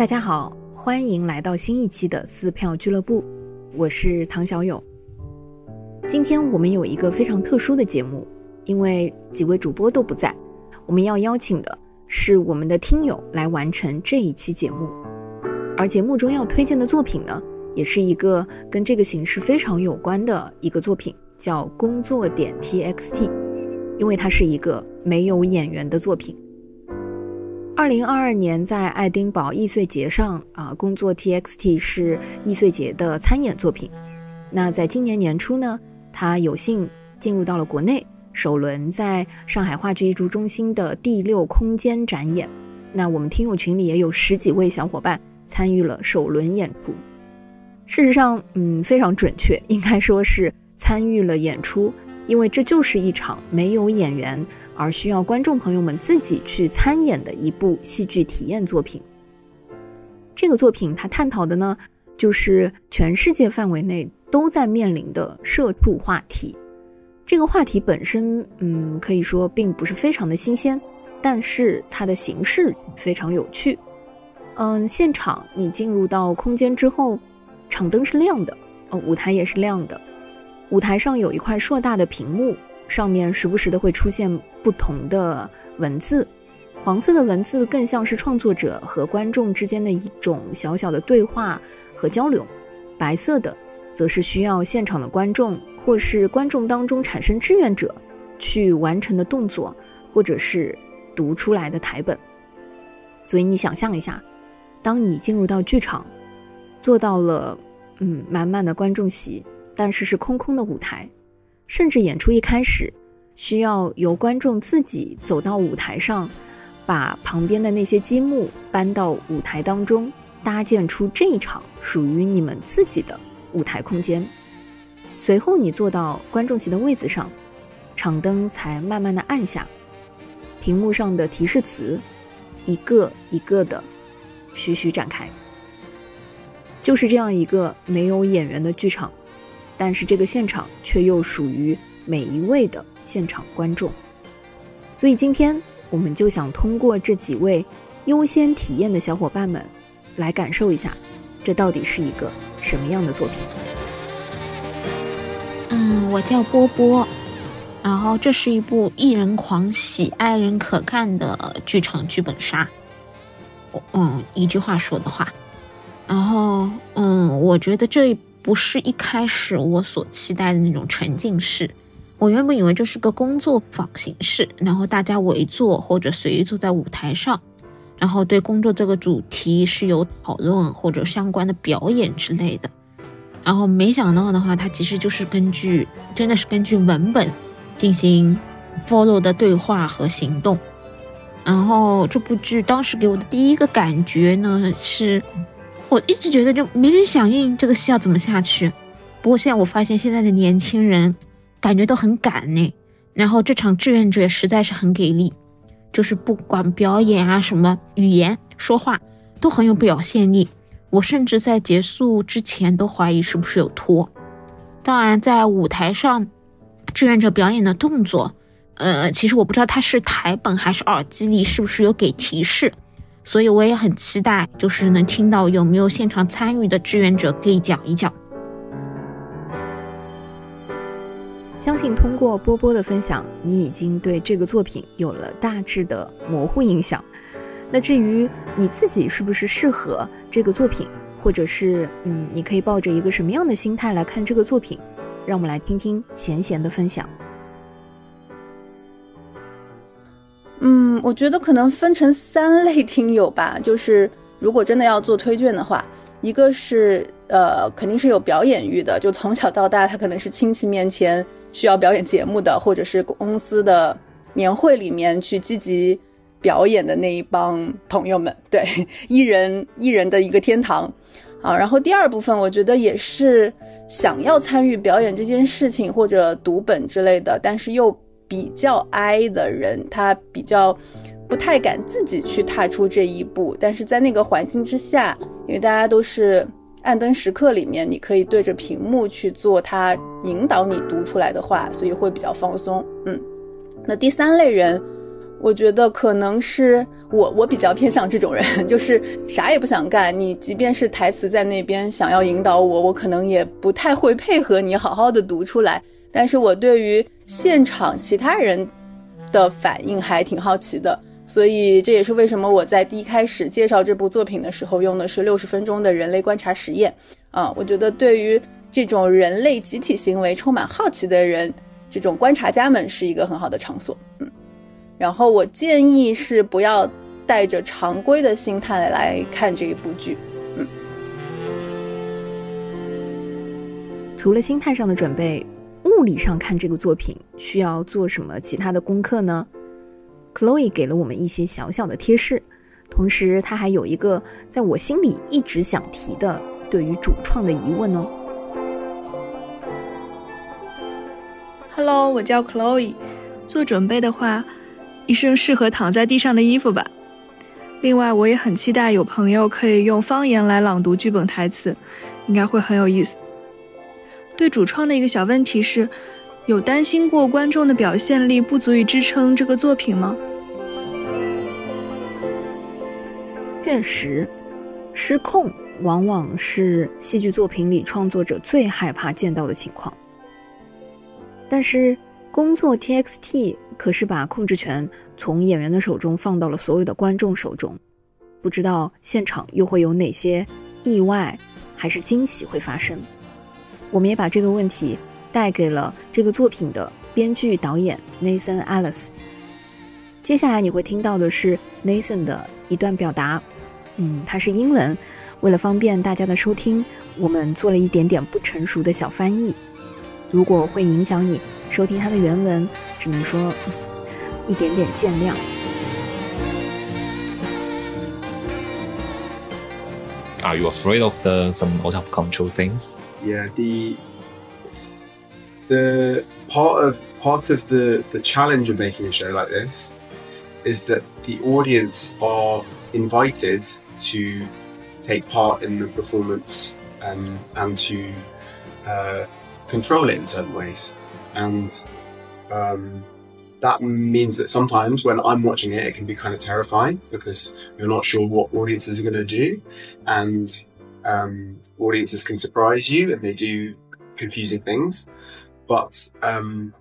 大家好，欢迎来到新一期的撕票俱乐部，我是唐小友。今天我们有一个非常特殊的节目，因为几位主播都不在，我们要邀请的是我们的听友来完成这一期节目。而节目中要推荐的作品呢，也是一个跟这个形式非常有关的一个作品，叫《工作点 TXT》，因为它是一个没有演员的作品。二零二二年在爱丁堡易碎节上啊，工作 TXT 是易碎节的参演作品。那在今年年初呢，他有幸进入到了国内，首轮在上海话剧艺术中心的第六空间展演。那我们听友群里也有十几位小伙伴参与了首轮演出。事实上，嗯，非常准确，应该说是参与了演出，因为这就是一场没有演员。而需要观众朋友们自己去参演的一部戏剧体验作品。这个作品它探讨的呢，就是全世界范围内都在面临的社畜话题。这个话题本身，嗯，可以说并不是非常的新鲜，但是它的形式非常有趣。嗯，现场你进入到空间之后，场灯是亮的，呃，舞台也是亮的，舞台上有一块硕大的屏幕。上面时不时的会出现不同的文字，黄色的文字更像是创作者和观众之间的一种小小的对话和交流，白色的则是需要现场的观众或是观众当中产生志愿者去完成的动作，或者是读出来的台本。所以你想象一下，当你进入到剧场，坐到了嗯满满的观众席，但是是空空的舞台。甚至演出一开始，需要由观众自己走到舞台上，把旁边的那些积木搬到舞台当中，搭建出这一场属于你们自己的舞台空间。随后你坐到观众席的位子上，场灯才慢慢的暗下，屏幕上的提示词一个一个的徐徐展开。就是这样一个没有演员的剧场。但是这个现场却又属于每一位的现场观众，所以今天我们就想通过这几位优先体验的小伙伴们，来感受一下，这到底是一个什么样的作品。嗯，我叫波波，然后这是一部艺人狂喜、爱人可看的剧场剧本杀。嗯，一句话说的话，然后嗯，我觉得这。不是一开始我所期待的那种沉浸式，我原本以为这是个工作坊形式，然后大家围坐或者随意坐在舞台上，然后对工作这个主题是有讨论或者相关的表演之类的，然后没想到的话，它其实就是根据真的是根据文本进行 follow 的对话和行动，然后这部剧当时给我的第一个感觉呢是。我一直觉得就没人响应这个戏要怎么下去，不过现在我发现现在的年轻人感觉都很赶呢。然后这场志愿者实在是很给力，就是不管表演啊什么语言说话都很有表现力。我甚至在结束之前都怀疑是不是有拖。当然，在舞台上志愿者表演的动作，呃，其实我不知道他是台本还是耳机里是不是有给提示。所以我也很期待，就是能听到有没有现场参与的志愿者可以讲一讲。相信通过波波的分享，你已经对这个作品有了大致的模糊印象。那至于你自己是不是适合这个作品，或者是嗯，你可以抱着一个什么样的心态来看这个作品，让我们来听听贤贤的分享。嗯，我觉得可能分成三类听友吧。就是如果真的要做推荐的话，一个是呃，肯定是有表演欲的，就从小到大他可能是亲戚面前需要表演节目的，或者是公司的年会里面去积极表演的那一帮朋友们。对，艺人艺人的一个天堂啊。然后第二部分，我觉得也是想要参与表演这件事情或者读本之类的，但是又。比较 I 的人，他比较不太敢自己去踏出这一步，但是在那个环境之下，因为大家都是暗灯时刻里面，你可以对着屏幕去做他引导你读出来的话，所以会比较放松。嗯，那第三类人，我觉得可能是我我比较偏向这种人，就是啥也不想干。你即便是台词在那边想要引导我，我可能也不太会配合你好好的读出来。但是我对于现场其他人的反应还挺好奇的，所以这也是为什么我在第一开始介绍这部作品的时候用的是六十分钟的人类观察实验。啊，我觉得对于这种人类集体行为充满好奇的人，这种观察家们是一个很好的场所。嗯，然后我建议是不要带着常规的心态来看这一部剧。嗯，除了心态上的准备。物理上看这个作品需要做什么其他的功课呢？Chloe 给了我们一些小小的贴士，同时他还有一个在我心里一直想提的对于主创的疑问哦。Hello，我叫 Chloe。做准备的话，一身适合躺在地上的衣服吧。另外，我也很期待有朋友可以用方言来朗读剧本台词，应该会很有意思。对主创的一个小问题是，有担心过观众的表现力不足以支撑这个作品吗？确实，失控往往是戏剧作品里创作者最害怕见到的情况。但是，工作 TXT 可是把控制权从演员的手中放到了所有的观众手中，不知道现场又会有哪些意外还是惊喜会发生。我们也把这个问题带给了这个作品的编剧导演 Nathan Alice。接下来你会听到的是 Nathan 的一段表达，嗯，它是英文，为了方便大家的收听，我们做了一点点不成熟的小翻译。如果会影响你收听它的原文，只能说一点点见谅。Are you afraid of the some out of control things? yeah the the part of part of the the challenge of making a show like this is that the audience are invited to take part in the performance and and to uh, control it in certain ways and um, that means that sometimes when I'm watching it, it can be kind of terrifying because you're not sure what audiences are going to do. And um, audiences can surprise you and they do confusing things, but um,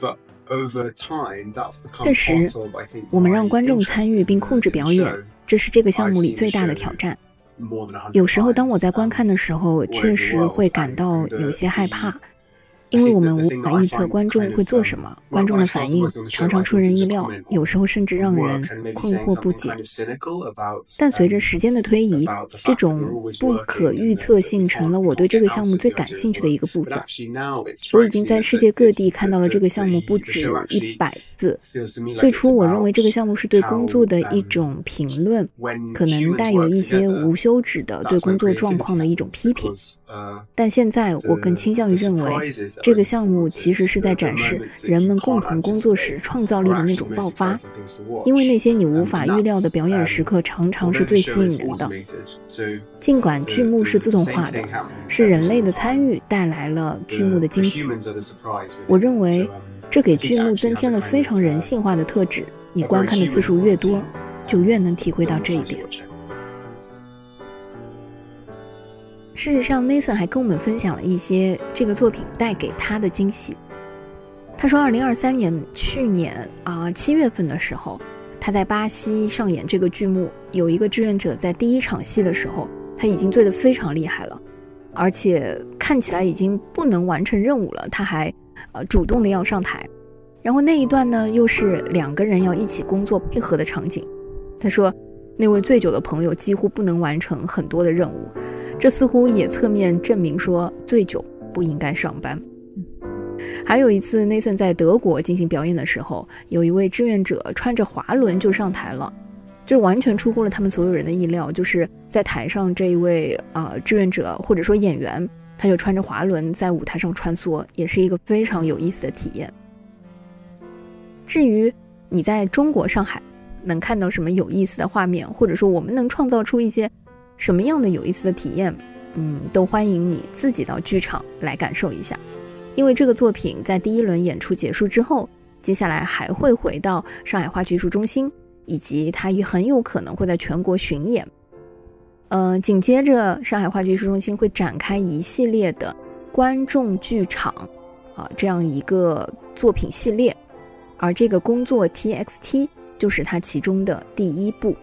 but over time that's become 确实，我们让观众参与并控制表演，这是这个项目里最大的挑战。有时候，当我在观看的时候，确实会感到有些害怕。因为我们无法预测观众会做什么，观众的反应常常出人意料，有时候甚至让人困惑不解。但随着时间的推移，这种不可预测性成了我对这个项目最感兴趣的一个部分。我已经在世界各地看到了这个项目不止一百次。最初我认为这个项目是对工作的一种评论，可能带有一些无休止的对工作状况的一种批评。但现在我更倾向于认为。这个项目其实是在展示人们共同工作时创造力的那种爆发，因为那些你无法预料的表演时刻常常是最吸引人的。尽管剧目是自动化的，是人类的参与带来了剧目的惊喜。我认为这给剧目增添了非常人性化的特质。你观看的次数越多，就越能体会到这一点。事实上，Nathan 还跟我们分享了一些这个作品带给他的惊喜。他说，二零二三年去年啊七月份的时候，他在巴西上演这个剧目，有一个志愿者在第一场戏的时候，他已经醉得非常厉害了，而且看起来已经不能完成任务了，他还呃主动的要上台。然后那一段呢，又是两个人要一起工作配合的场景。他说，那位醉酒的朋友几乎不能完成很多的任务。这似乎也侧面证明说，醉酒不应该上班。还有一次，Nathan 在德国进行表演的时候，有一位志愿者穿着滑轮就上台了，这完全出乎了他们所有人的意料。就是在台上这一位呃志愿者或者说演员，他就穿着滑轮在舞台上穿梭，也是一个非常有意思的体验。至于你在中国上海能看到什么有意思的画面，或者说我们能创造出一些。什么样的有意思的体验，嗯，都欢迎你自己到剧场来感受一下。因为这个作品在第一轮演出结束之后，接下来还会回到上海话剧艺术中心以及它也很有可能会在全国巡演。嗯，紧接着上海话剧艺术中心会展开一系列的观众剧场，啊，这样一个作品系列，而这个工作 TXT 就是它其中的第一部。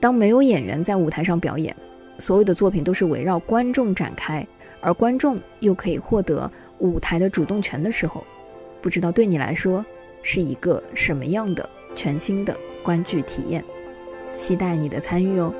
当没有演员在舞台上表演，所有的作品都是围绕观众展开，而观众又可以获得舞台的主动权的时候，不知道对你来说是一个什么样的全新的观剧体验？期待你的参与哦。